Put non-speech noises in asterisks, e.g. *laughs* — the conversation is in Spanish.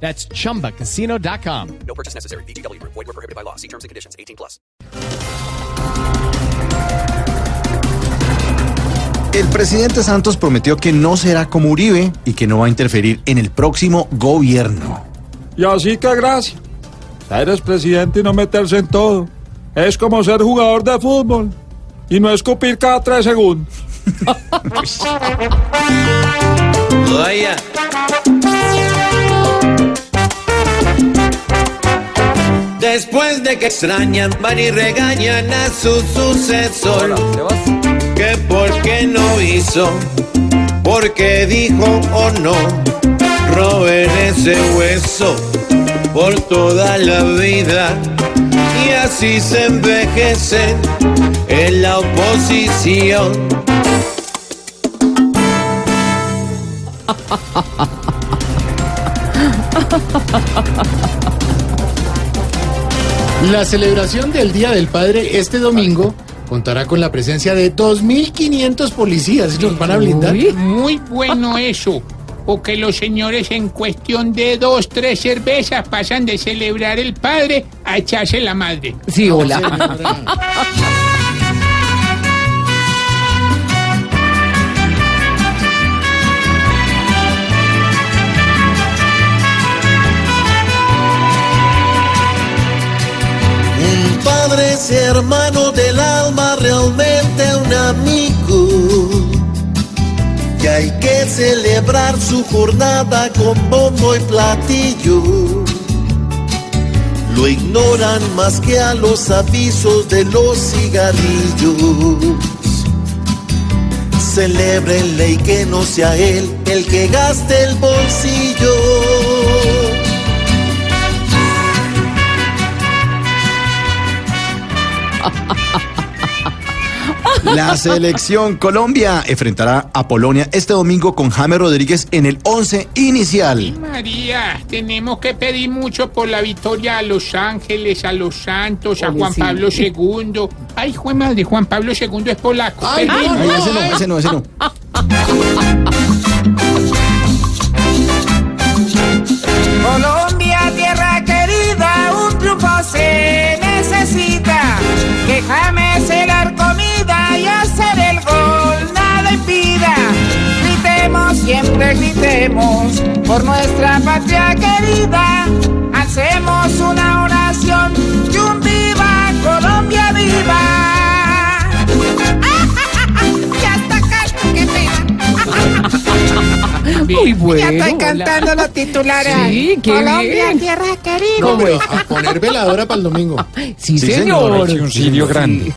That's chumbacasino.com. No purchase necessary. BGW. Void were prohibited by law. See terms and conditions. 18 plus. El presidente Santos prometió que no será como Uribe y que no va a interferir en el próximo gobierno. Y así que gracia. Eres presidente y no meterse en todo. Es como ser jugador de fútbol y no escupir cada tres segundos. *laughs* de que extrañan, van y regañan a su sucesor. Que por qué no hizo, porque dijo o no, roben ese hueso por toda la vida. Y así se envejecen en la oposición. *laughs* La celebración del Día del Padre este domingo contará con la presencia de 2.500 policías. ¿Los van a blindar? Muy bueno eso. Porque los señores en cuestión de dos, tres cervezas pasan de celebrar el padre a echarse la madre. Sí, hola. Un padre es hermano del alma, realmente un amigo. Y hay que celebrar su jornada con bombo y platillo. Lo ignoran más que a los avisos de los cigarrillos. Celebrenle y que no sea él el que gaste el bolsillo. La selección Colombia enfrentará a Polonia este domingo con James Rodríguez en el 11 inicial. María, tenemos que pedir mucho por la victoria a Los Ángeles, a Los Santos, a Oye, Juan sí. Pablo II. Ay, Juan madre, Juan Pablo II es polaco. Ay, Pedimos. Ay, ese no, ese no, ese no. Gritemos por nuestra patria querida. Hacemos una oración y un viva Colombia viva. *laughs* Ya está acá, qué pena. *laughs* Muy bueno. Ya estoy hola. cantando los titulares. Sí, qué Colombia, bien. tierra querida. No, pero a poner veladora para el domingo. Sí, Sí, señor. señor. Un sitio grande.